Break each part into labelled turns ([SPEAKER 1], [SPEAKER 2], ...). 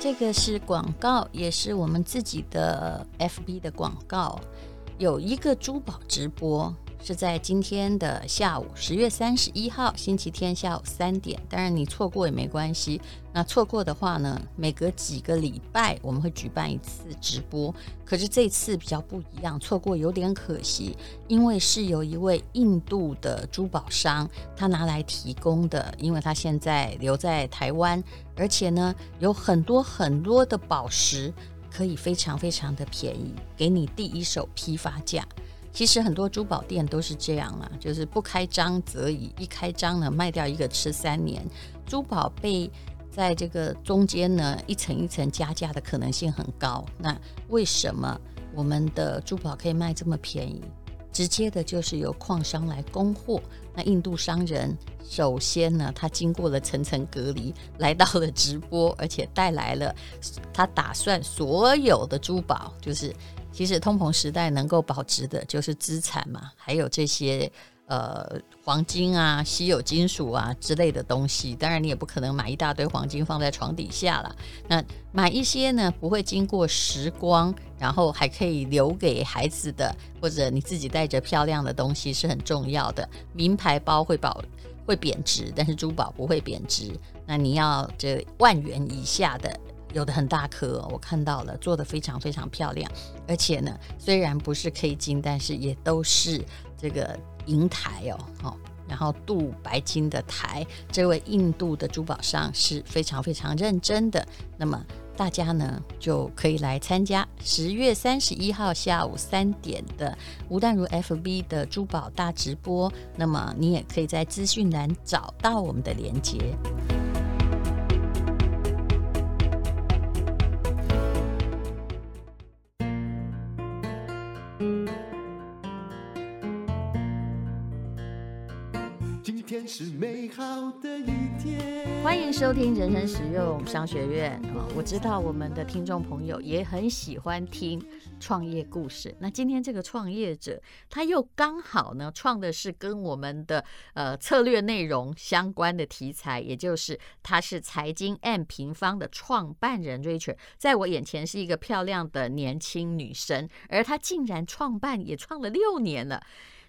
[SPEAKER 1] 这个是广告，也是我们自己的 FB 的广告，有一个珠宝直播。是在今天的下午，十月三十一号星期天下午三点。当然你错过也没关系。那错过的话呢，每隔几个礼拜我们会举办一次直播。可是这次比较不一样，错过有点可惜，因为是由一位印度的珠宝商他拿来提供的，因为他现在留在台湾，而且呢有很多很多的宝石可以非常非常的便宜，给你第一手批发价。其实很多珠宝店都是这样了，就是不开张则已，一开张呢卖掉一个吃三年。珠宝被在这个中间呢一层一层加价的可能性很高。那为什么我们的珠宝可以卖这么便宜？直接的就是由矿商来供货。那印度商人首先呢，他经过了层层隔离，来到了直播，而且带来了他打算所有的珠宝，就是。其实通膨时代能够保值的就是资产嘛，还有这些呃黄金啊、稀有金属啊之类的东西。当然你也不可能买一大堆黄金放在床底下了。那买一些呢不会经过时光，然后还可以留给孩子的，或者你自己带着漂亮的东西是很重要的。名牌包会保会贬值，但是珠宝不会贬值。那你要这万元以下的。有的很大颗，我看到了，做得非常非常漂亮，而且呢，虽然不是 K 金，但是也都是这个银台哦，哦，然后镀白金的台。这位印度的珠宝商是非常非常认真的，那么大家呢就可以来参加十月三十一号下午三点的吴淡如 FB 的珠宝大直播。那么你也可以在资讯栏找到我们的连接。天是美好的一天。欢迎收听人生实用商学院。我知道我们的听众朋友也很喜欢听创业故事。那今天这个创业者，他又刚好呢创的是跟我们的呃策略内容相关的题材，也就是他是财经 M 平方的创办人 Richard，在我眼前是一个漂亮的年轻女生，而她竟然创办也创了六年了。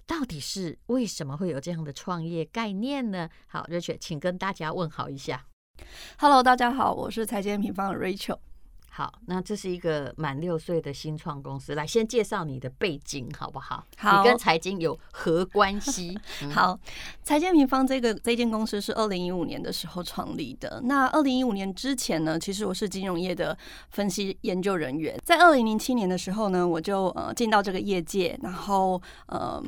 [SPEAKER 1] 到底是为什么会有这样的创业概念呢？好，Rachel，请跟大家问好一下。
[SPEAKER 2] Hello，大家好，我是财经平方的 Rachel。
[SPEAKER 1] 好，那这是一个满六岁的新创公司，来先介绍你的背景好不好？
[SPEAKER 2] 好，
[SPEAKER 1] 你跟财经有何关系？
[SPEAKER 2] 嗯、好，财经平方这个这间公司是二零一五年的时候创立的。那二零一五年之前呢，其实我是金融业的分析研究人员。在二零零七年的时候呢，我就呃进到这个业界，然后嗯。呃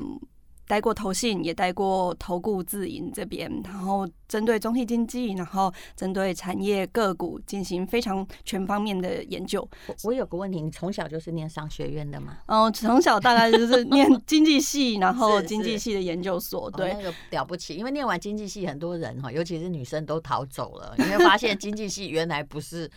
[SPEAKER 2] 待过投信，也待过投顾自营这边，然后针对总体经济，然后针对产业个股进行非常全方面的研究。
[SPEAKER 1] 我，我有个问题，你从小就是念商学院的吗？
[SPEAKER 2] 哦，从小大概就是念经济系，然后 经济系的研究所。对，
[SPEAKER 1] 哦，那个了不起，因为念完经济系，很多人哈，尤其是女生都逃走了，你会发现经济系原来不是。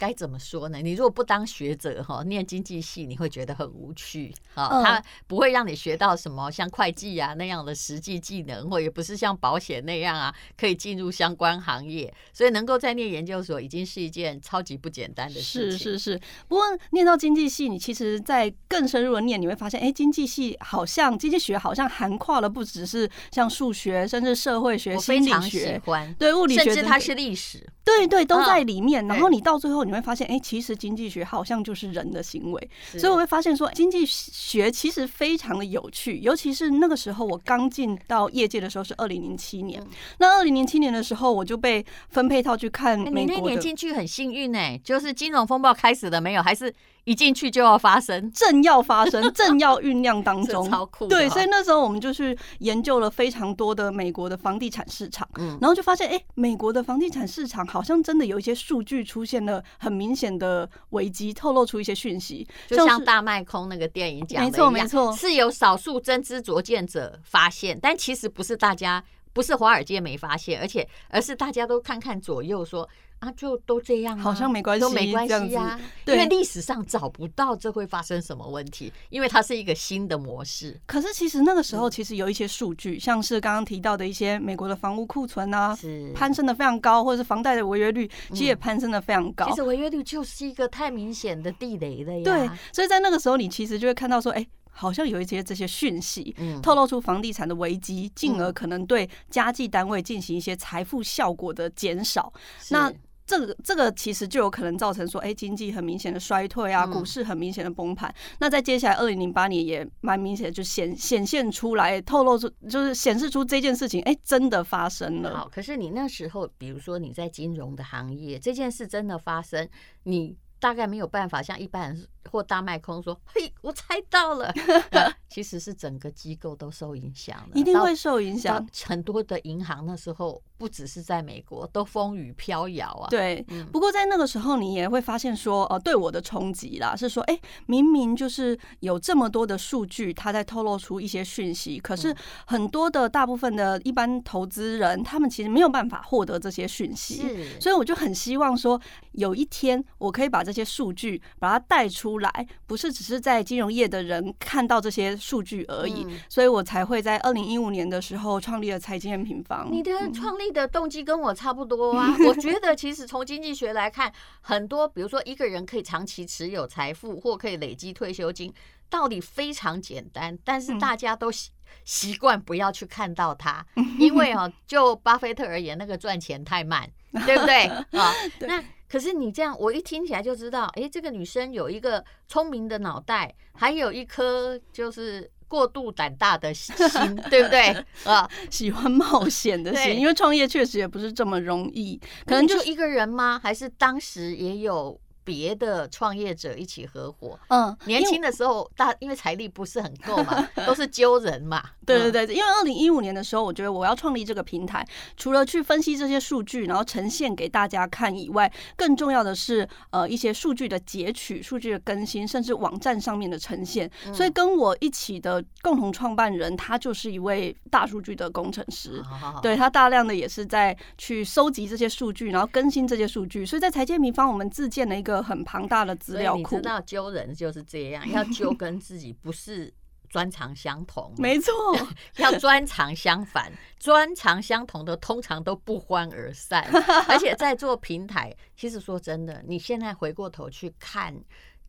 [SPEAKER 1] 该怎么说呢？你如果不当学者哈，念经济系你会觉得很无趣啊。它不会让你学到什么像会计啊那样的实际技能，或也不是像保险那样啊可以进入相关行业。所以能够在念研究所已经是一件超级不简单的事情。
[SPEAKER 2] 是是是。不过念到经济系，你其实在更深入的念，你会发现，哎，经济系好像经济学好像涵盖了不只是像数学，甚至社会学、心理学，
[SPEAKER 1] 喜欢
[SPEAKER 2] 对物理学，
[SPEAKER 1] 甚至它是历史，
[SPEAKER 2] 对对都在里面。然后你到最后。你会发现，哎，其实经济学好像就是人的行为，所以我会发现说，经济学其实非常的有趣。尤其是那个时候，我刚进到业界的时候是二零零七年。那二零零七年的时候，我就被分配到去看美国的。你那
[SPEAKER 1] 年进去很幸运哎，就是金融风暴开始了没有？还是？一进去就要发生，
[SPEAKER 2] 正要发生，正要酝酿当中，
[SPEAKER 1] 超酷。
[SPEAKER 2] 对，所以那时候我们就去研究了非常多的美国的房地产市场，嗯，然后就发现，哎，美国的房地产市场好像真的有一些数据出现了很明显的危机，透露出一些讯息，
[SPEAKER 1] 就像大卖空那个电影讲的，
[SPEAKER 2] 没错没错，
[SPEAKER 1] 是有少数真知灼见者发现，但其实不是大家。不是华尔街没发现，而且而是大家都看看左右说。啊，就都这样，
[SPEAKER 2] 好像没关系，
[SPEAKER 1] 都没关系呀。因为历史上找不到这会发生什么问题，因为它是一个新的模式。
[SPEAKER 2] 可是其实那个时候，其实有一些数据，像是刚刚提到的一些美国的房屋库存啊，是攀升的非常高，或者是房贷的违约率其实也攀升的非常高。
[SPEAKER 1] 其实违约率就是一个太明显的地雷了呀。
[SPEAKER 2] 对，所以在那个时候，你其实就会看到说，哎，好像有一些这些讯息透露出房地产的危机，进而可能对家计单位进行一些财富效果的减少。那这个这个其实就有可能造成说，哎，经济很明显的衰退啊，股市很明显的崩盘。那在接下来二零零八年也蛮明显的就显显现出来，透露出就是显示出这件事情，哎，真的发生了。
[SPEAKER 1] 好，可是你那时候，比如说你在金融的行业，这件事真的发生，你。大概没有办法像一般人或大卖空说：“嘿，我猜到了。”其实是整个机构都受影响了，
[SPEAKER 2] 一定会受影响。
[SPEAKER 1] 很多的银行那时候不只是在美国，都风雨飘摇啊。
[SPEAKER 2] 对，不过在那个时候，你也会发现说，呃，对我的冲击啦，是说，哎，明明就是有这么多的数据，它在透露出一些讯息，可是很多的大部分的一般投资人，他们其实没有办法获得这些讯息。所以我就很希望说，有一天我可以把这些数据把它带出来，不是只是在金融业的人看到这些数据而已，所以我才会在二零一五年的时候创立了财经平方。
[SPEAKER 1] 你的创立的动机跟我差不多啊，我觉得其实从经济学来看，很多比如说一个人可以长期持有财富或可以累积退休金，道理非常简单，但是大家都习习惯不要去看到它，因为啊，就巴菲特而言，那个赚钱太慢，对不对 啊？那。可是你这样，我一听起来就知道，哎，这个女生有一个聪明的脑袋，还有一颗就是过度胆大的心，对不对？啊，
[SPEAKER 2] 喜欢冒险的心，因为创业确实也不是这么容易。可能
[SPEAKER 1] 就一个人吗？还是当时也有？别的创业者一起合伙，嗯，年轻的时候大，因为财力不是很够嘛，都是揪人嘛。
[SPEAKER 2] 对对对，因为二零一五年的时候，我觉得我要创立这个平台，除了去分析这些数据，然后呈现给大家看以外，更重要的是呃一些数据的截取、数据的更新，甚至网站上面的呈现。所以跟我一起的共同创办人，他就是一位大数据的工程师，对，他大量的也是在去收集这些数据，然后更新这些数据。所以在财建平方，我们自建了一个。个很庞大的资料库，你
[SPEAKER 1] 知道揪人就是这样，要揪跟自己不是专长相同，
[SPEAKER 2] 没错，
[SPEAKER 1] 要专长相反，专长相同的通常都不欢而散。而且在做平台，其实说真的，你现在回过头去看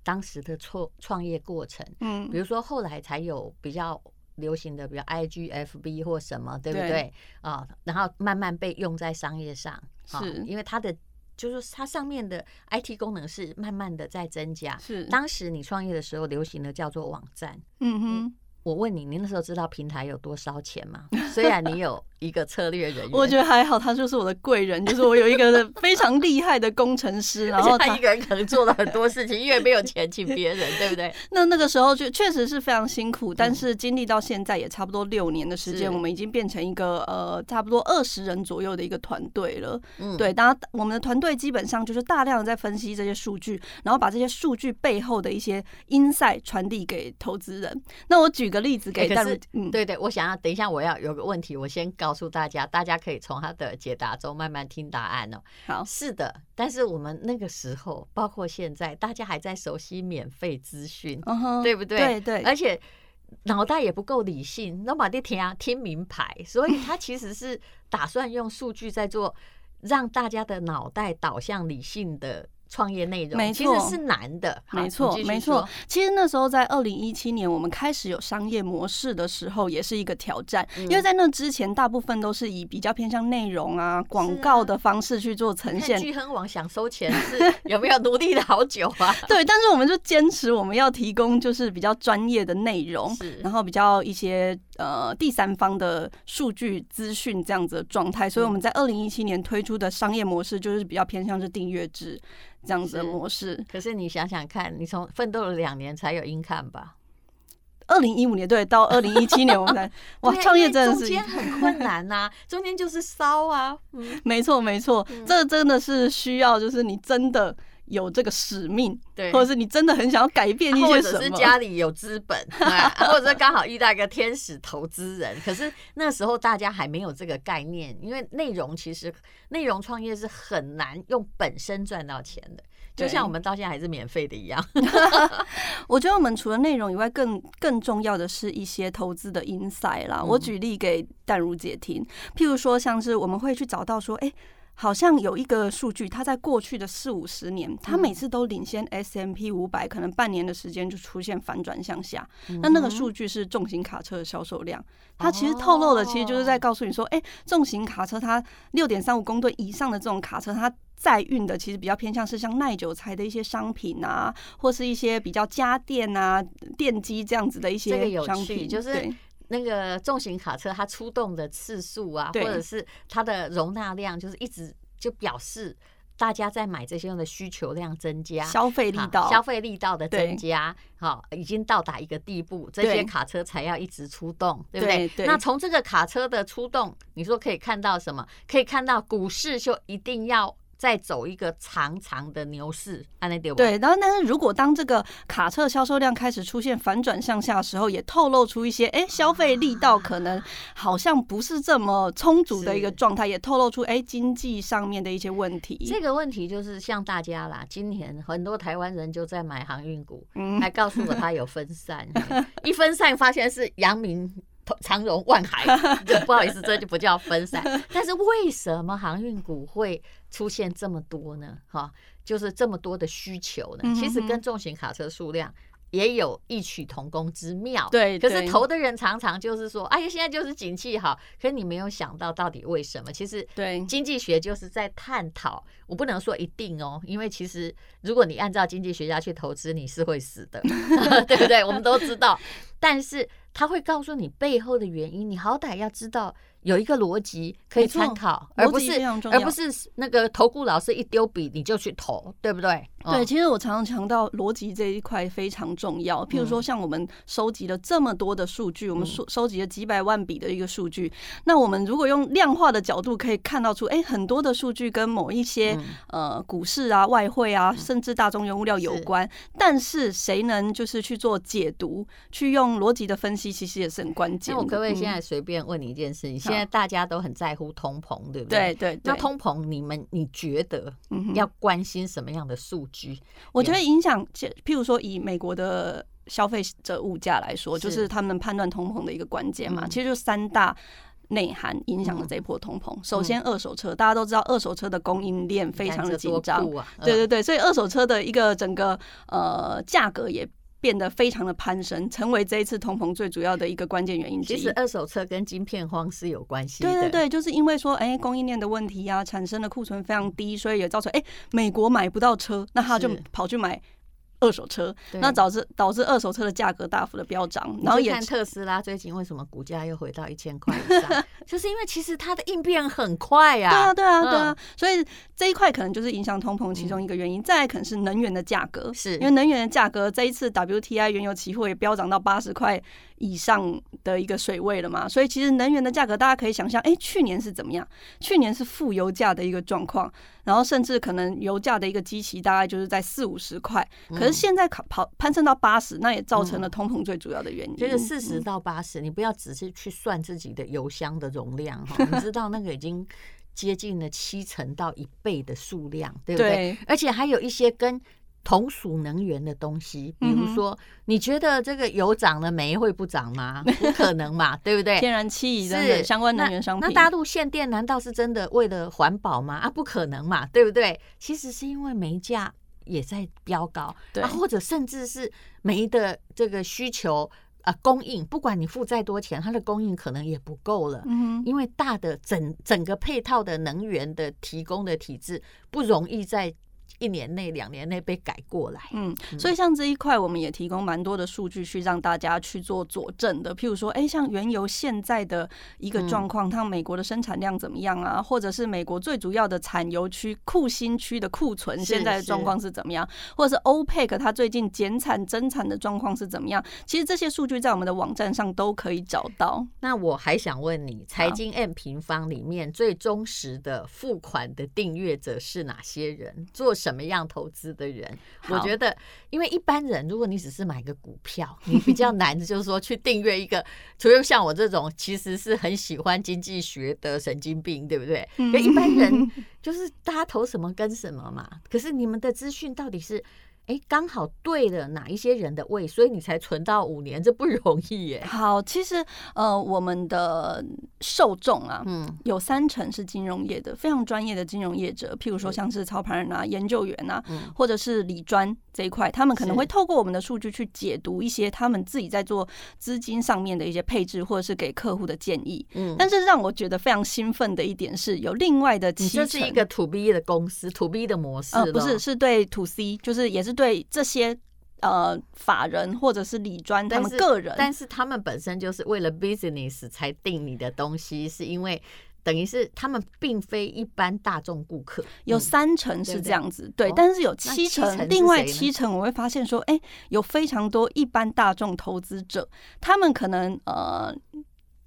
[SPEAKER 1] 当时的创创业过程，嗯，比如说后来才有比较流行的，比如 IGFB 或什么，对不对啊？然后慢慢被用在商业上，是因为它的。就是它上面的 IT 功能是慢慢的在增加。是当时你创业的时候流行的叫做网站。嗯哼，我问你，你那时候知道平台有多烧钱吗？虽然你有。一个策略人员，
[SPEAKER 2] 我觉得还好，他就是我的贵人，就是我有一个 非常厉害的工程师，然后
[SPEAKER 1] 他一个人可能做了很多事情，因为没有钱请别人，对不对？
[SPEAKER 2] 那那个时候就确实是非常辛苦，但是经历到现在也差不多六年的时间，我们已经变成一个呃差不多二十人左右的一个团队了。嗯，对，当然我们的团队基本上就是大量的在分析这些数据，然后把这些数据背后的一些 insight 传递给投资人。那我举个例子给大家，
[SPEAKER 1] 嗯，对对，我想要等一下我要有个问题，我先告。告诉大家，大家可以从他的解答中慢慢听答案哦。好，是的，但是我们那个时候，包括现在，大家还在熟悉免费资讯，uh 对不对？对对，而且脑袋也不够理性，那么得听啊听名牌，所以他其实是打算用数据在做，让大家的脑袋导向理性的。创业内容没错，其实是难的，
[SPEAKER 2] 没错，没错。其实那时候在二零一七年，我们开始有商业模式的时候，也是一个挑战，嗯、因为在那之前，大部分都是以比较偏向内容啊、广告的方式去做呈现。
[SPEAKER 1] 巨亨网想收钱是有没有努力了好久啊？
[SPEAKER 2] 对，但是我们就坚持我们要提供就是比较专业的内容，然后比较一些呃第三方的数据资讯这样子的状态，所以我们在二零一七年推出的商业模式就是比较偏向是订阅制。这样子的模式，
[SPEAKER 1] 可是你想想看，你从奋斗了两年才有 income 吧？
[SPEAKER 2] 二零一五年对，到二零一七年我们才 哇，创业真的是
[SPEAKER 1] 中间很困难呐、啊，中间就是烧啊，
[SPEAKER 2] 嗯，没错没错，这真的是需要，就是你真的。有这个使命，
[SPEAKER 1] 对，
[SPEAKER 2] 或者是你真的很想要改变一些什么，
[SPEAKER 1] 或者是家里有资本，或者是刚好遇到一个天使投资人。可是那时候大家还没有这个概念，因为内容其实内容创业是很难用本身赚到钱的，就像我们到现在还是免费的一样。
[SPEAKER 2] 我觉得我们除了内容以外，更更重要的是一些投资的 insight 啦。我举例给淡如姐听，譬如说像是我们会去找到说，哎。好像有一个数据，它在过去的四五十年，它每次都领先 S M P 五百，可能半年的时间就出现反转向下。那那个数据是重型卡车的销售量，它其实透露的其实就是在告诉你说，哎，重型卡车它六点三五公吨以上的这种卡车，它载运的其实比较偏向是像耐久材的一些商品啊，或是一些比较家电啊、电机这样子的一些商品，
[SPEAKER 1] 就是。那个重型卡车，它出动的次数啊，或者是它的容纳量，就是一直就表示大家在买这些用的需求量增加，
[SPEAKER 2] 消费力道，
[SPEAKER 1] 消费力道的增加，好，已经到达一个地步，这些卡车才要一直出动，对不对？对，那从这个卡车的出动，你说可以看到什么？可以看到股市就一定要。再走一个长长的牛市，
[SPEAKER 2] 对，然后但是如果当这个卡车销售量开始出现反转向下的时候，也透露出一些，哎，消费力道可能好像不是这么充足的一个状态，也透露出哎经济上面的一些问题。
[SPEAKER 1] 这个问题就是像大家啦，今年很多台湾人就在买航运股，还告诉我他有分散，一分散发现是阳明。长荣、万海，就不好意思，这就不叫分散。但是为什么航运股会出现这么多呢？哈，就是这么多的需求呢？其实跟重型卡车数量也有异曲同工之妙。对，可是投的人常常就是说，哎呀，现在就是景气好。可是你没有想到到底为什么？其实，对经济学就是在探讨。我不能说一定哦，因为其实如果你按照经济学家去投资，你是会死的，对不对？我们都知道，但是。他会告诉你背后的原因，你好歹要知道有一个逻辑可以参考，而不是而不是那个投顾老师一丢笔你就去投，对不对？
[SPEAKER 2] 对，其实我常常强调逻辑这一块非常重要。譬如说，像我们收集了这么多的数据，我们收收集了几百万笔的一个数据，那我们如果用量化的角度可以看到出，哎，很多的数据跟某一些呃股市啊、外汇啊，甚至大宗原物料有关，但是谁能就是去做解读，去用逻辑的分析。其实也是很关键。那
[SPEAKER 1] 我可不可以现在随便问你一件事情？现在大家都很在乎通膨，对不对？
[SPEAKER 2] 对对。
[SPEAKER 1] 那通膨，你们你觉得要关心什么样的数据？
[SPEAKER 2] 我觉得影响，譬如说以美国的消费者物价来说，就是他们判断通膨的一个关键嘛。其实就三大内涵影响了这一波通膨。首先，二手车，大家都知道二手车的供应链非常的紧张。对对对，所以二手车的一个整个呃价格也。变得非常的攀升，成为这一次通膨最主要的一个关键原因。
[SPEAKER 1] 其实二手车跟晶片荒是有关系的。
[SPEAKER 2] 对对对，就是因为说，哎，供应链的问题啊，产生的库存非常低，所以也造成，哎，美国买不到车，那他就跑去买。二手车，那导致导致二手车的价格大幅的飙涨，然后也
[SPEAKER 1] 看特斯拉最近为什么股价又回到一千块以上，就是因为其实它的应变很快呀。
[SPEAKER 2] 对啊，对啊，对啊，所以这一块可能就是影响通膨其中一个原因。再来可能是能源的价格，是。因为能源的价格这一次 WTI 原油期货也飙涨到八十块以上的一个水位了嘛，所以其实能源的价格大家可以想象，哎，去年是怎么样？去年是负油价的一个状况，然后甚至可能油价的一个基期大概就是在四五十块，可是现在跑跑攀升到八十，那也造成了通膨最主要的原因。
[SPEAKER 1] 就是四十到八十，你不要只是去算自己的油箱的容量哈，你知道那个已经接近了七成到一倍的数量，对不对？对，而且还有一些跟。同属能源的东西，比如说，你觉得这个油涨了，煤会不涨吗？不可能嘛，对不对？
[SPEAKER 2] 天然气是相关能源商品。
[SPEAKER 1] 那大陆限电难道是真的为了环保吗？啊，不可能嘛，对不对？其实是因为煤价也在飙高，啊，或者甚至是煤的这个需求啊，供应，不管你付再多钱，它的供应可能也不够了。嗯，因为大的整整个配套的能源的提供的体制不容易在。一年内、两年内被改过来，
[SPEAKER 2] 嗯，所以像这一块，我们也提供蛮多的数据去让大家去做佐证的。譬如说，哎，像原油现在的一个状况，它美国的生产量怎么样啊？或者是美国最主要的产油区库欣区的库存现在的状况是怎么样？或者是 OPEC 它最近减产增产的状况是怎么样？其实这些数据在我们的网站上都可以找到。
[SPEAKER 1] 那我还想问你，财经 M 平方里面最忠实的付款的订阅者是哪些人？做什么样投资的人。我觉得，因为一般人，如果你只是买个股票，你比较难的，就是说去订阅一个，除非像我这种其实是很喜欢经济学的神经病，对不对？因为一般人就是大家投什么跟什么嘛。可是你们的资讯到底是？哎，刚好对了哪一些人的胃，所以你才存到五年，这不容易耶。
[SPEAKER 2] 好，其实呃，我们的受众啊，嗯，有三成是金融业的，非常专业的金融业者，譬如说像是操盘人啊、研究员啊，嗯、或者是理专这一块，他们可能会透过我们的数据去解读一些他们自己在做资金上面的一些配置，或者是给客户的建议。嗯，但是让我觉得非常兴奋的一点是，有另外的七成，
[SPEAKER 1] 这是一个 to B 的公司，to B 的模式，
[SPEAKER 2] 呃，不是，是对 to C，就是也是。对这些呃法人或者是理专他们个人，
[SPEAKER 1] 但是他们本身就是为了 business 才定你的东西，是因为等于是他们并非一般大众顾客。
[SPEAKER 2] 有三成是这样子，对，对，对，但是有七成，另外七成我会发现说，哎，有非常多一般大众投资者，他们可能呃。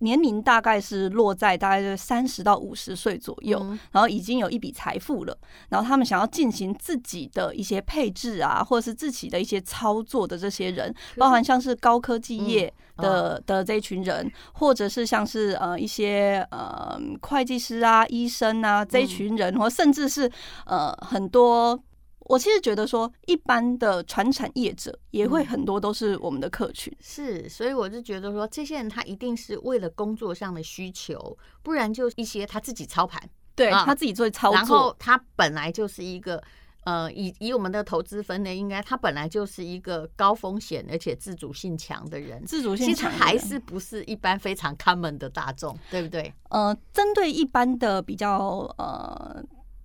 [SPEAKER 2] 年龄大概是落在大概是三十到五十岁左右，然后已经有一笔财富了，然后他们想要进行自己的一些配置啊，或者是自己的一些操作的这些人，包含像是高科技业的的这一群人，或者是像是呃一些呃会计师啊、医生啊这一群人，或甚至是呃很多。我其实觉得说，一般的传产业者也会很多都是我们的客群，
[SPEAKER 1] 是，所以我就觉得说，这些人他一定是为了工作上的需求，不然就一些他自己操盘，
[SPEAKER 2] 对他自己做操作，
[SPEAKER 1] 然后他本来就是一个呃，以以我们的投资分类，应该他本来就是一个高风险而且自主性强的人，
[SPEAKER 2] 自主性强
[SPEAKER 1] 其实还是不是一般非常 common 的大众，对不对？
[SPEAKER 2] 呃，针对一般的比较呃。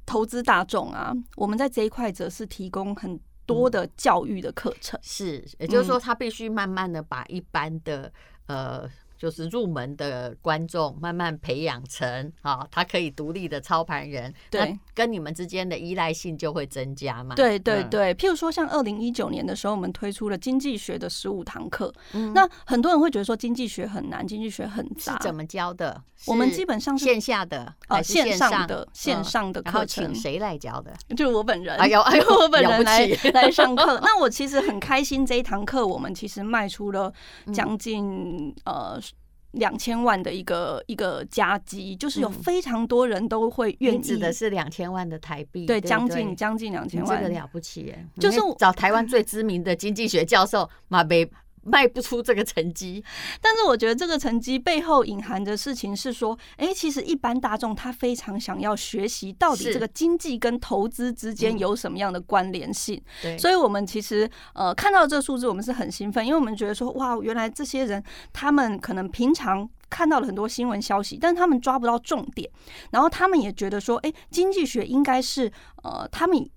[SPEAKER 2] 投资大众啊，我们在这一块则是提供很多的教育的课程，
[SPEAKER 1] 是，也就是说，他必须慢慢的把一般的呃。就是入门的观众慢慢培养成啊，他可以独立的操盘人，对，跟你们之间的依赖性就会增加嘛。
[SPEAKER 2] 对对对，譬如说像二零一九年的时候，我们推出了经济学的十五堂课。那很多人会觉得说经济学很难，经济学很杂，
[SPEAKER 1] 怎么教的？
[SPEAKER 2] 我们基本上是
[SPEAKER 1] 线下的还是线
[SPEAKER 2] 上的？线上的课程，
[SPEAKER 1] 谁来教的？
[SPEAKER 2] 就是我本人。
[SPEAKER 1] 哎呦哎呦，
[SPEAKER 2] 我本人来 来上课。那我其实很开心，这一堂课我们其实卖出了将近呃。两千万的一个一个加基，就是有非常多人都会愿意，
[SPEAKER 1] 指的是两千万的台币，
[SPEAKER 2] 对，将近将近两千万，
[SPEAKER 1] 这个了不起耶！就是找台湾最知名的经济学教授马贝。卖不出这个成绩，
[SPEAKER 2] 但是我觉得这个成绩背后隐含的事情是说，哎、欸，其实一般大众他非常想要学习到底这个经济跟投资之间有什么样的关联性。对，所以我们其实呃看到这个数字，我们是很兴奋，因为我们觉得说，哇，原来这些人他们可能平常看到了很多新闻消息，但是他们抓不到重点，然后他们也觉得说，哎、欸，经济学应该是呃他们。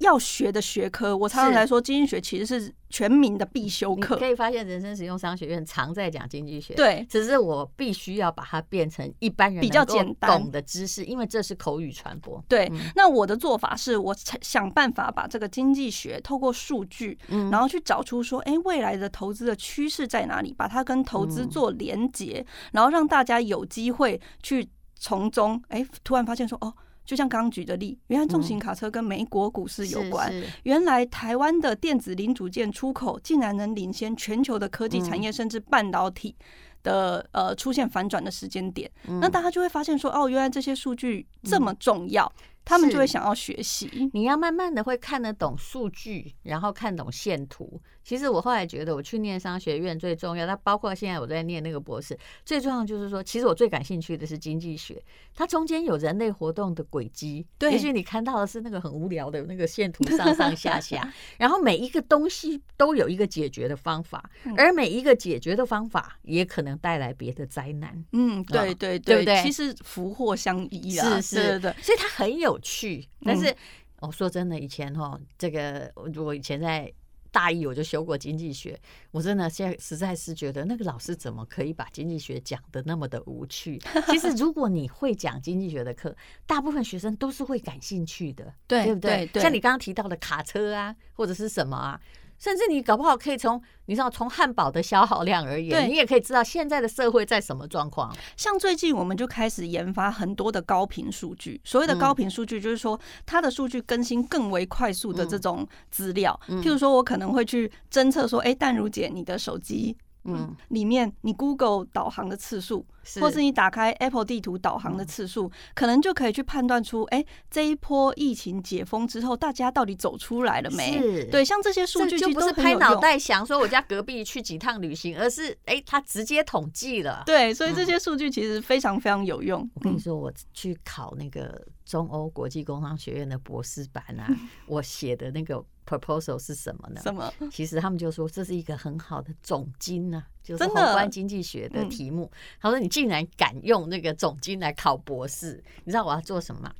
[SPEAKER 2] 要学的学科，我常常来说，经济学其实是全民的必修课。
[SPEAKER 1] 可以发现，人生实用商学院常在讲经济学，
[SPEAKER 2] 对，
[SPEAKER 1] 只是我必须要把它变成一般人比较简单懂的知识，因为这是口语传播。
[SPEAKER 2] 对，嗯、那我的做法是我想办法把这个经济学透过数据，然后去找出说，哎、欸，未来的投资的趋势在哪里，把它跟投资做连结，然后让大家有机会去从中，哎、欸，突然发现说，哦。就像刚刚举的例，原来重型卡车跟美国股市有关。原来台湾的电子零组件出口竟然能领先全球的科技产业，甚至半导体的呃出现反转的时间点。那大家就会发现说，哦，原来这些数据这么重要。他们就会想要学习。
[SPEAKER 1] 你要慢慢的会看得懂数据，然后看懂线图。其实我后来觉得，我去念商学院最重要，它包括现在我在念那个博士，最重要就是说，其实我最感兴趣的是经济学，它中间有人类活动的轨迹。对，也许你看到的是那个很无聊的那个线图，上上下下，然后每一个东西都有一个解决的方法，而每一个解决的方法也可能带来别的灾难。
[SPEAKER 2] 嗯，对对对，对不对？其实福祸相依啊，
[SPEAKER 1] 是是，对对，所以它很有。去，但是我、嗯哦、说真的，以前哈，这个我以前在大一我就修过经济学，我真的现在实在是觉得那个老师怎么可以把经济学讲的那么的无趣？其实如果你会讲经济学的课，大部分学生都是会感兴趣的，对，对不对？对对，像你刚刚提到的卡车啊，或者是什么啊。甚至你搞不好可以从你知道从汉堡的消耗量而言，你也可以知道现在的社会在什么状况。
[SPEAKER 2] 像最近我们就开始研发很多的高频数据，所谓的高频数据就是说它的数据更新更为快速的这种资料。譬如说我可能会去侦测说，哎，淡如姐，你的手机。嗯，里面你 Google 导航的次数，或是你打开 Apple 地图导航的次数，嗯，可能就可以去判断出，哎，这一波疫情解封之后，大家到底走出来了没？是，对，像这些数据
[SPEAKER 1] 就不是拍脑袋想说我家隔壁去几趟旅行，而是哎，他直接统计了。
[SPEAKER 2] 对，所以这些数据其实非常非常有用。
[SPEAKER 1] 我跟你说，我去考那个中欧国际工商学院的博士班啊，我写的那个。Proposal 是什么呢？什么？其实他们就说这是一个很好的总经啊，就是宏观经济学的题目。他说你竟然敢用那个总经来考博士，你知道我要做什么吗？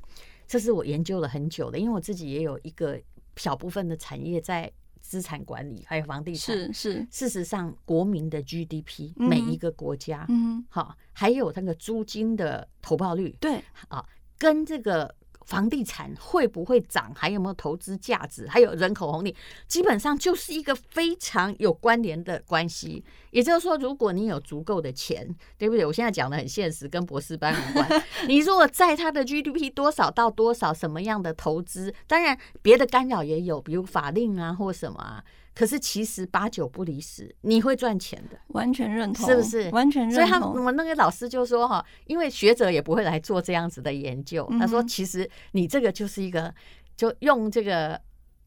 [SPEAKER 1] 这是我研究了很久的，因为我自己也有一个小部分的产业在资产管理，还有房地产。是是，事实上，国民的 GDP，每一个国家，嗯，好，还有那个租金的投报率，对啊，跟这个。房地产会不会涨？还有没有投资价值？还有人口红利，基本上就是一个非常有关联的关系。也就是说，如果你有足够的钱，对不对？我现在讲的很现实，跟博士班无关。你如果在它的 GDP 多少到多少，什么样的投资？当然，别的干扰也有，比如法令啊，或什么啊。可是其实八九不离十，你会赚钱的，
[SPEAKER 2] 完全认同，
[SPEAKER 1] 是不是？
[SPEAKER 2] 完全认同。
[SPEAKER 1] 所以他我们那个老师就说哈，因为学者也不会来做这样子的研究。他说，其实你这个就是一个，就用这个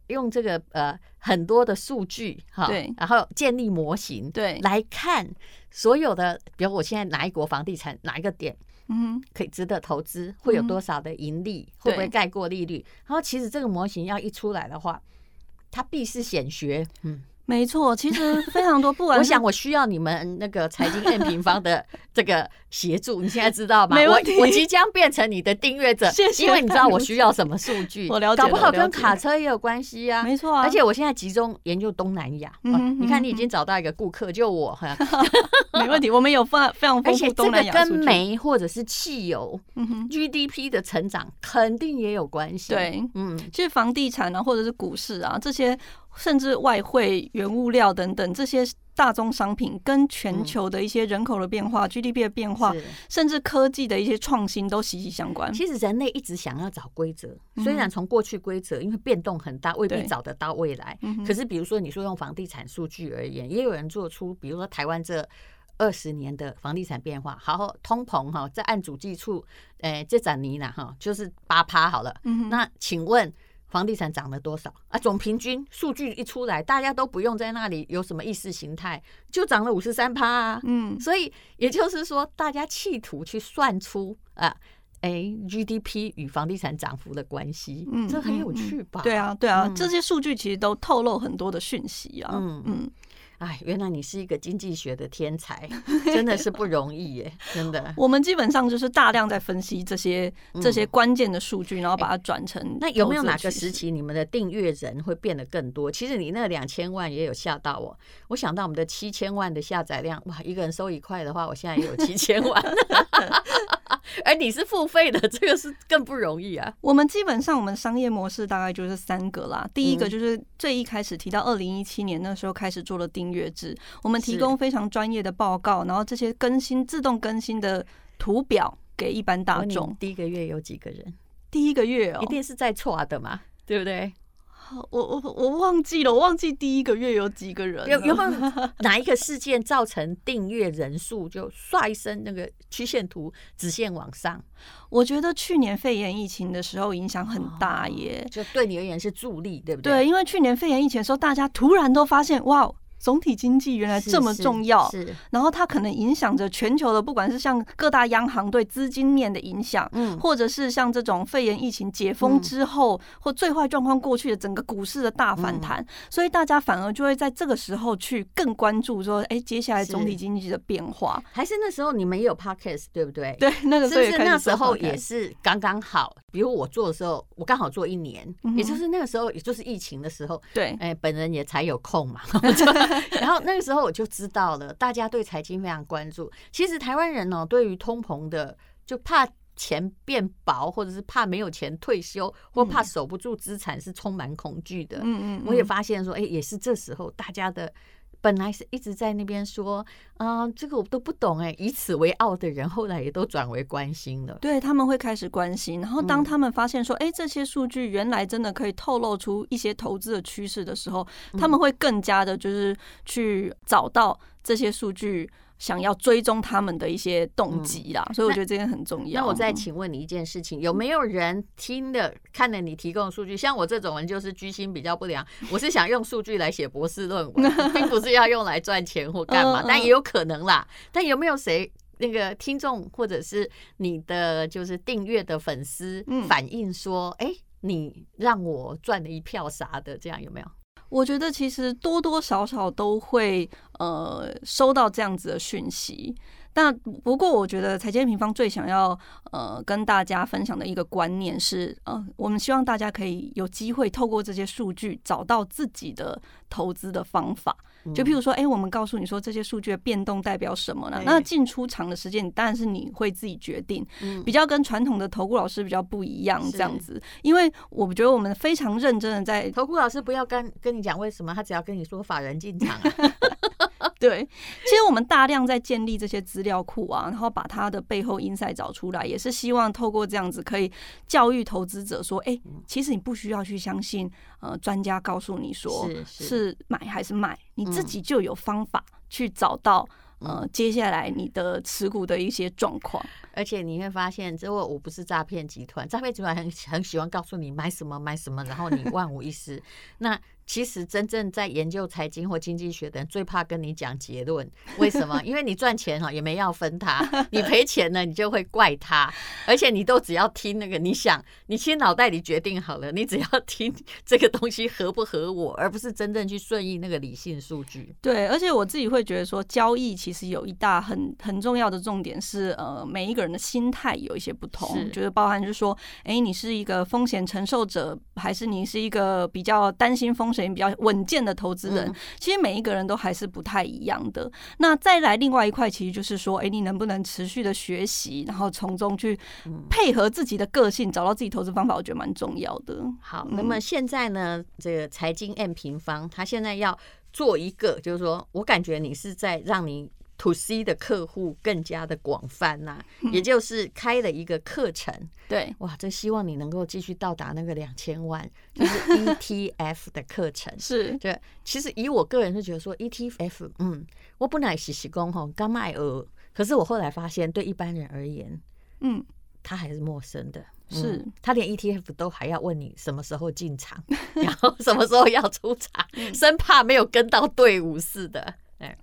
[SPEAKER 1] 用这个呃很多的数据哈，对，然后建立模型，对，来看所有的，比如我现在哪一国房地产哪一个点，嗯，可以值得投资，会有多少的盈利，会不会盖过利率？然后其实这个模型要一出来的话。它必是显学，嗯。
[SPEAKER 2] 没错，其实非常多。不管
[SPEAKER 1] 我想，我需要你们那个财经院平方的这个协助。你现在知道吗？
[SPEAKER 2] 没问题。
[SPEAKER 1] 我我即将变成你的订阅者，谢谢。因为你知道我需要什么数据，
[SPEAKER 2] 我了解。
[SPEAKER 1] 搞不好跟卡车也有关系啊。
[SPEAKER 2] 没错啊。
[SPEAKER 1] 而且我现在集中研究东南亚。嗯。你看，你已经找到一个顾客，就我。
[SPEAKER 2] 没问题，我们有非常非常丰富东南亚。
[SPEAKER 1] 而且这个跟煤或者是汽油嗯，GDP 的成长肯定也有关系。
[SPEAKER 2] 对，嗯，其实房地产啊，或者是股市啊这些。甚至外汇、原物料等等这些大宗商品，跟全球的一些人口的变化、GDP 的变化，甚至科技的一些创新都息息相关。
[SPEAKER 1] 其实人类一直想要找规则，虽然从过去规则因为变动很大，未必找得到未来。可是比如说你说用房地产数据而言，也有人做出，比如说台湾这二十年的房地产变化，好，通膨哈，在按主计处，诶，这盏泥呢哈，就是八趴好了。那请问？房地产涨了多少啊？总平均数据一出来，大家都不用在那里有什么意识形态，就涨了五十三趴啊。嗯，所以也就是说，大家企图去算出啊，哎，GDP 与房地产涨幅的关系，嗯，这很有趣吧？
[SPEAKER 2] 对啊，对啊，这些数据其实都透露很多的讯息啊。嗯嗯。
[SPEAKER 1] 哎，原来你是一个经济学的天才，真的是不容易耶！真的，
[SPEAKER 2] 我们基本上就是大量在分析这些这些关键的数据，然后把它转成。
[SPEAKER 1] 那有没有哪个时期你们的订阅人会变得更多？其实你那两千万也有吓到我，我想到我们的七千万的下载量，哇，一个人收一块的话，我现在也有七千万。而 你是付费的，这个是更不容易啊。
[SPEAKER 2] 我们基本上我们商业模式大概就是三个啦。第一个就是最一开始提到二零一七年那时候开始做了订阅制，我们提供非常专业的报告，然后这些更新自动更新的图表给一般大众。
[SPEAKER 1] 第一个月有几个人？
[SPEAKER 2] 第一个月哦，
[SPEAKER 1] 一定是在错的嘛，对不对？
[SPEAKER 2] 我我我忘记了，我忘记第一个月有几个人，
[SPEAKER 1] 有有没有 哪一个事件造成订阅人数就唰一声那个曲线图直线往上？
[SPEAKER 2] 我觉得去年肺炎疫情的时候影响很大耶，
[SPEAKER 1] 就对你而言是助力，对不对？
[SPEAKER 2] 对，因为去年肺炎疫情的时候，大家突然都发现，哇！总体经济原来这么重要，是，是，是，然后它可能影响着全球的，不管是像各大央行对资金面的影响，嗯，或者是像这种肺炎疫情解封之后，嗯、或最坏状况过去的整个股市的大反弹，嗯，所以大家反而就会在这个时候去更关注说，哎，接下来总体经济的变化，
[SPEAKER 1] 还是那时候你们也有 podcast 对不对？
[SPEAKER 2] 对，那个时候也
[SPEAKER 1] 是，是那时候也是刚刚好，比如我做的时候，我刚好做一年，嗯，也就是那个时候，也就是疫情的时候，对，哎，本人也才有空嘛。然后那个时候我就知道了，大家对财经非常关注。其实台湾人呢，对于通膨的就怕钱变薄，或者是怕没有钱退休，或怕守不住资产，是充满恐惧的。嗯嗯，我也发现说，哎，也是这时候大家的。本来是一直在那边说啊，这个我都不懂哎，以此为傲的人，后来也都转为关心了。
[SPEAKER 2] 对，他们会开始关心，然后当他们发现说，哎，这些数据原来真的可以透露出一些投资的趋势的时候，他们会更加的，就是去找到这些数据。想要追踪他们的一些动机啦，嗯、所以我觉得这点很重要。
[SPEAKER 1] 那我再请问你一件事情，有没有人听的看了你提供的数据？像我这种人就是居心比较不良，我是想用数据来写博士论文，并不是要用来赚钱或干嘛，但也有可能啦。但有没有谁那个听众或者是你的就是订阅的粉丝反映说，哎、欸，你让我赚了一票啥的？这样有没有？
[SPEAKER 2] 我觉得其实多多少少都会呃收到这样子的讯息，但不过我觉得财经平方最想要呃跟大家分享的一个观念是，呃，我们希望大家可以有机会透过这些数据找到自己的投资的方法。就譬如说，哎、欸，我们告诉你说这些数据的变动代表什么呢？那进出场的时间，当然是你会自己决定。比较跟传统的投顾老师比较不一样，这样子。因为我觉得我们非常认真的在
[SPEAKER 1] 投顾老师不要跟跟你讲为什么，他只要跟你说法人进场啊。
[SPEAKER 2] 对，其实我们大量在建立这些资料库啊，然后把它的背后 insight 找出来，也是希望透过这样子可以教育投资者说，哎，其实你不需要去相信呃专家告诉你说是买还是卖，你自己就有方法去找到呃接下来你的持股的一些状况。
[SPEAKER 1] 而且你会发现，这我我不是诈骗集团，诈骗集团很很喜欢告诉你买什么买什么，然后你万无一失。那其实真正在研究财经或经济学的人最怕跟你讲结论，为什么？因为你赚钱哈也没要分他，你赔钱呢你就会怪他，而且你都只要听那个，你想你其实脑袋里决定好了，你只要听 这个东西合不合我，而不是真正去顺应那个理性数据。
[SPEAKER 2] 对，而且我自己会觉得说，交易其实有一大很很重要的重点是，呃，每一个人的心态有一些不同，是就是包含就是说，哎，你是一个风险承受者，还是你是一个比较担心风险？比较稳健的投资人，其实每一个人都还是不太一样的。那再来另外一块，其实就是说，哎，你能不能持续的学习，然后从中去配合自己的个性，找到自己投资方法，我觉得蛮重要的。
[SPEAKER 1] 好，那么现在呢，这个财经 M 平方，他现在要做一个，就是说我感觉你是在让你。To C 的客户更加的广泛呐、啊，也就是开了一个课程。
[SPEAKER 2] 对，
[SPEAKER 1] 哇，真希望你能够继续到达那个两千万，就是 ETF 的课程。是对，其实以我个人是觉得说 ETF，嗯，我本来是习惯吼刚卖鹅，可是我后来发现，对一般人而言，嗯，他还是陌生的。是、嗯、他连 ETF 都还要问你什么时候进场，然后什么时候要出场，生怕没有跟到队伍似的。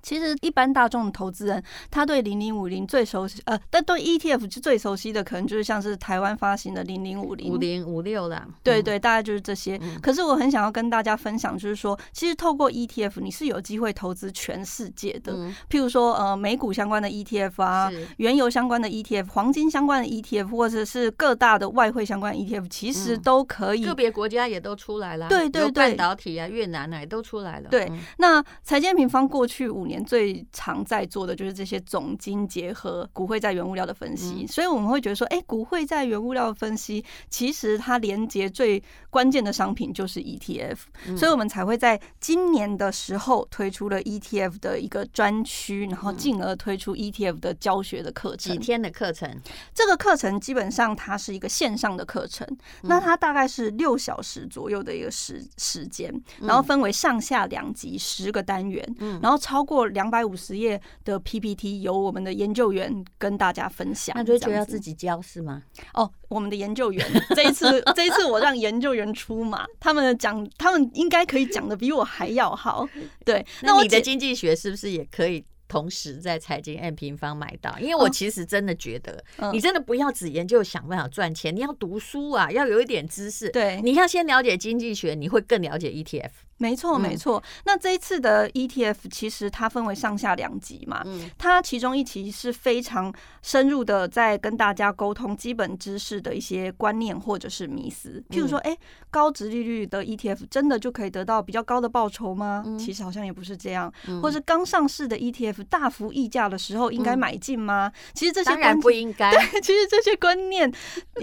[SPEAKER 2] 其实一般大众的投资人，他对零零五零最熟悉，呃，但对 ETF 是最熟悉的，可能就是像是台湾发行的零零五零、
[SPEAKER 1] 五零五六啦。
[SPEAKER 2] 对对，大概就是这些。可是我很想要跟大家分享，就是说，其实透过 ETF，你是有机会投资全世界的。譬如说，呃，美股相关的 ETF 啊，原油相关的 ETF，黄金相关的 ETF，或者是各大的外汇相关 ETF，其实都可以。
[SPEAKER 1] 个别国家也都出来了。
[SPEAKER 2] 对对对，
[SPEAKER 1] 半导体啊，越南啊，也都出来了。
[SPEAKER 2] 对，那财经平方过去。五年最常在做的就是这些总金结合骨灰在原物料的分析，所以我们会觉得说，哎，骨灰在原物料的分析，其实它连接最关键的商品就是 ETF，所以我们才会在今年的时候推出了 ETF 的一个专区，然后进而推出 ETF 的教学的课程，
[SPEAKER 1] 几天的课程。
[SPEAKER 2] 这个课程基本上它是一个线上的课程，那它大概是六小时左右的一个时时间，然后分为上下两集十个单元，然后超。过两百五十页的 PPT 由我们的研究员跟大家分享。
[SPEAKER 1] 那就觉得要自己教是吗？
[SPEAKER 2] 哦，我们的研究员 这一次，这一次我让研究员出马，他们讲，他们应该可以讲的比我还要好。对，
[SPEAKER 1] 那你的经济学是不是也可以同时在财经 M 平方买到？因为我其实真的觉得，你真的不要只研究想办法赚钱，你要读书啊，要有一点知识。对，你要先了解经济学，你会更了解 ETF。
[SPEAKER 2] 没错，没错。那这一次的 ETF 其实它分为上下两集嘛，它其中一集是非常深入的，在跟大家沟通基本知识的一些观念或者是迷思。譬如说，哎，高值利率的 ETF 真的就可以得到比较高的报酬吗？其实好像也不是这样。或是刚上市的 ETF ETF 大幅溢价的时候应该买进吗？嗯、其实这些
[SPEAKER 1] 当然不应该。
[SPEAKER 2] 对，其实这些观念，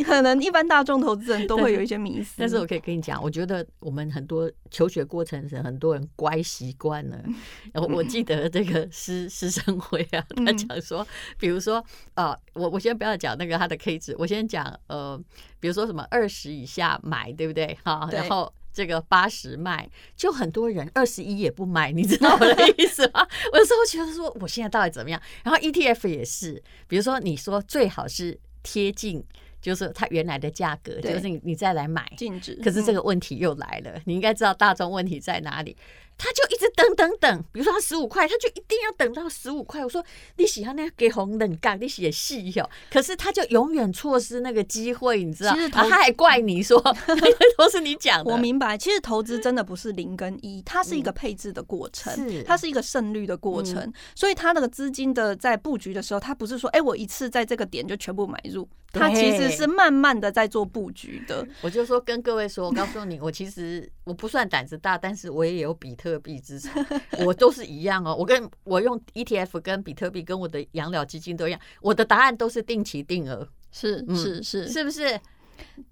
[SPEAKER 2] 可能一般大众投资人都会有一些迷思。
[SPEAKER 1] 但是我可以跟你讲，我觉得我们很多求学过程是很多人乖习惯了。然后我记得这个师师生辉啊，他讲说，比如说啊、呃，我我先不要讲那个他的 K 值，我先讲呃，比如说什么二十以下买，对不对？哈，然后。这个八十卖，就很多人二十一也不买，你知道我的意思吗？我有时候觉得说，我现在到底怎么样？然后 ETF 也是，比如说你说最好是贴近，就是它原来的价格，就是你你再来买
[SPEAKER 2] 禁止。
[SPEAKER 1] 可是这个问题又来了，你应该知道大众问题在哪里。他就一直等等等，比如说他十五块，他就一定要等到十五块。我说你喜欢那给红冷杠，你写细哟。可是他就永远错失那个机会，你知道？其实他还怪你说 都是你讲的。
[SPEAKER 2] 我明白，其实投资真的不是零跟一，它是一个配置的过程，嗯、它是一个胜率的过程。嗯、所以他那个资金的在布局的时候，他不是说哎、欸，我一次在这个点就全部买入，他其实是慢慢的在做布局的。
[SPEAKER 1] 我就说跟各位说，我告诉你，我其实我不算胆子大，但是我也有比特。币资产，我都是一样哦。我跟我用 ETF 跟比特币跟我的养老基金都一样，我的答案都是定期定额，
[SPEAKER 2] 是是是，
[SPEAKER 1] 是不是？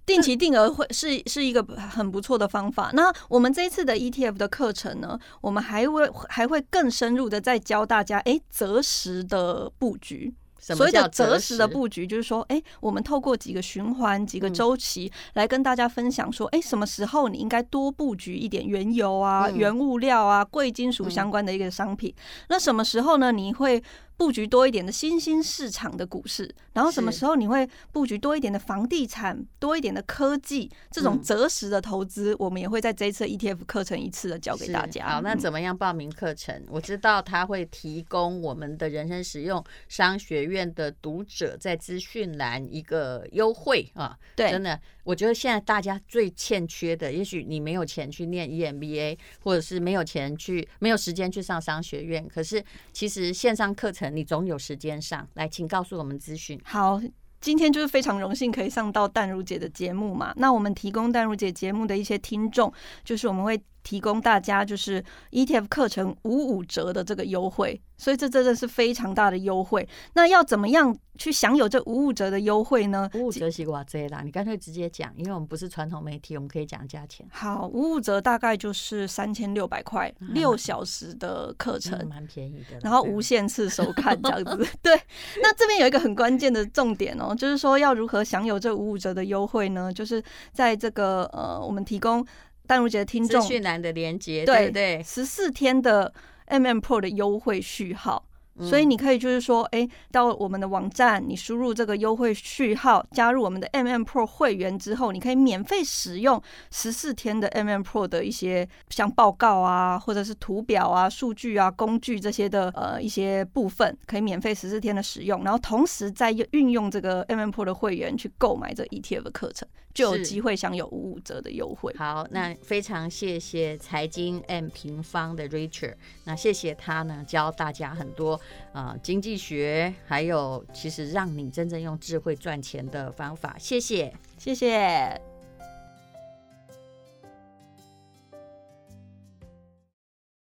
[SPEAKER 2] 定期定额会是是一个很不错的方法。那我们这一次的 ETF 的课程呢，我们还会还会更深入的再教大家，哎，择时的布局。所谓的择时的布局，就是说，哎，我们透过几个循环、几个周期来跟大家分享，说，哎，什么时候你应该多布局一点原油啊、原物料啊、贵金属相关的一个商品。那什么时候呢？你会布局多一点的新兴市场的股市，然后什么时候你会布局多一点的房地产，多一点的科技，这种择时的投资，我们也会在这一次 ETF 课程一次的教给大家。
[SPEAKER 1] 好，那怎么样报名课程？我知道他会提供我们的人生实用商学院的读者在资讯栏一个优惠啊，
[SPEAKER 2] 对，
[SPEAKER 1] 真的。我觉得现在大家最欠缺的，也许你没有钱去念 EMBA，或者是没有钱去、没有时间去上商学院，可是其实线上课程你总有时间上。来，请告诉我们资讯。
[SPEAKER 2] 好，今天就是非常荣幸可以上到淡如姐的节目嘛。那我们提供淡如姐节目的一些听众，就是我们会。提供大家就是 ETF 课程五五折的这个优惠，所以这真的是非常大的优惠。那要怎么样去享有这五五折的优惠呢？
[SPEAKER 1] 五五折是多少啦？你干脆直接讲，因为我们不是传统媒体，我们可以讲价钱。
[SPEAKER 2] 好，五五折大概就是三千六百块，六小时的课程，蛮、
[SPEAKER 1] 嗯、便宜的。
[SPEAKER 2] 然后无限次收看这样子。对，那这边有一个很关键的重点哦，就是说要如何享有这五五折的优惠呢？就是在这个呃，我们提供。淡如姐的听众，
[SPEAKER 1] 资讯栏的连接，
[SPEAKER 2] 对
[SPEAKER 1] 对，
[SPEAKER 2] 十四天的 MM Pro 的优惠序号。所以你可以就是说，哎，到我们的网站，你输入这个优惠序号，加入我们的 MM Pro 会员之后，你可以免费使用十四天的 MM Pro 的一些像报告啊，或者是图表啊、数据啊、工具这些的呃一些部分，可以免费十四天的使用。然后同时再运用这个 MM Pro 的会员去购买这 ETF 的课程，就有机会享有五五折的优惠。
[SPEAKER 1] 好，那非常谢谢财经 M 平方的 Richard，那谢谢他呢教大家很多。啊、经济学，还有其实让你真正用智慧赚钱的方法，谢谢，
[SPEAKER 2] 谢谢。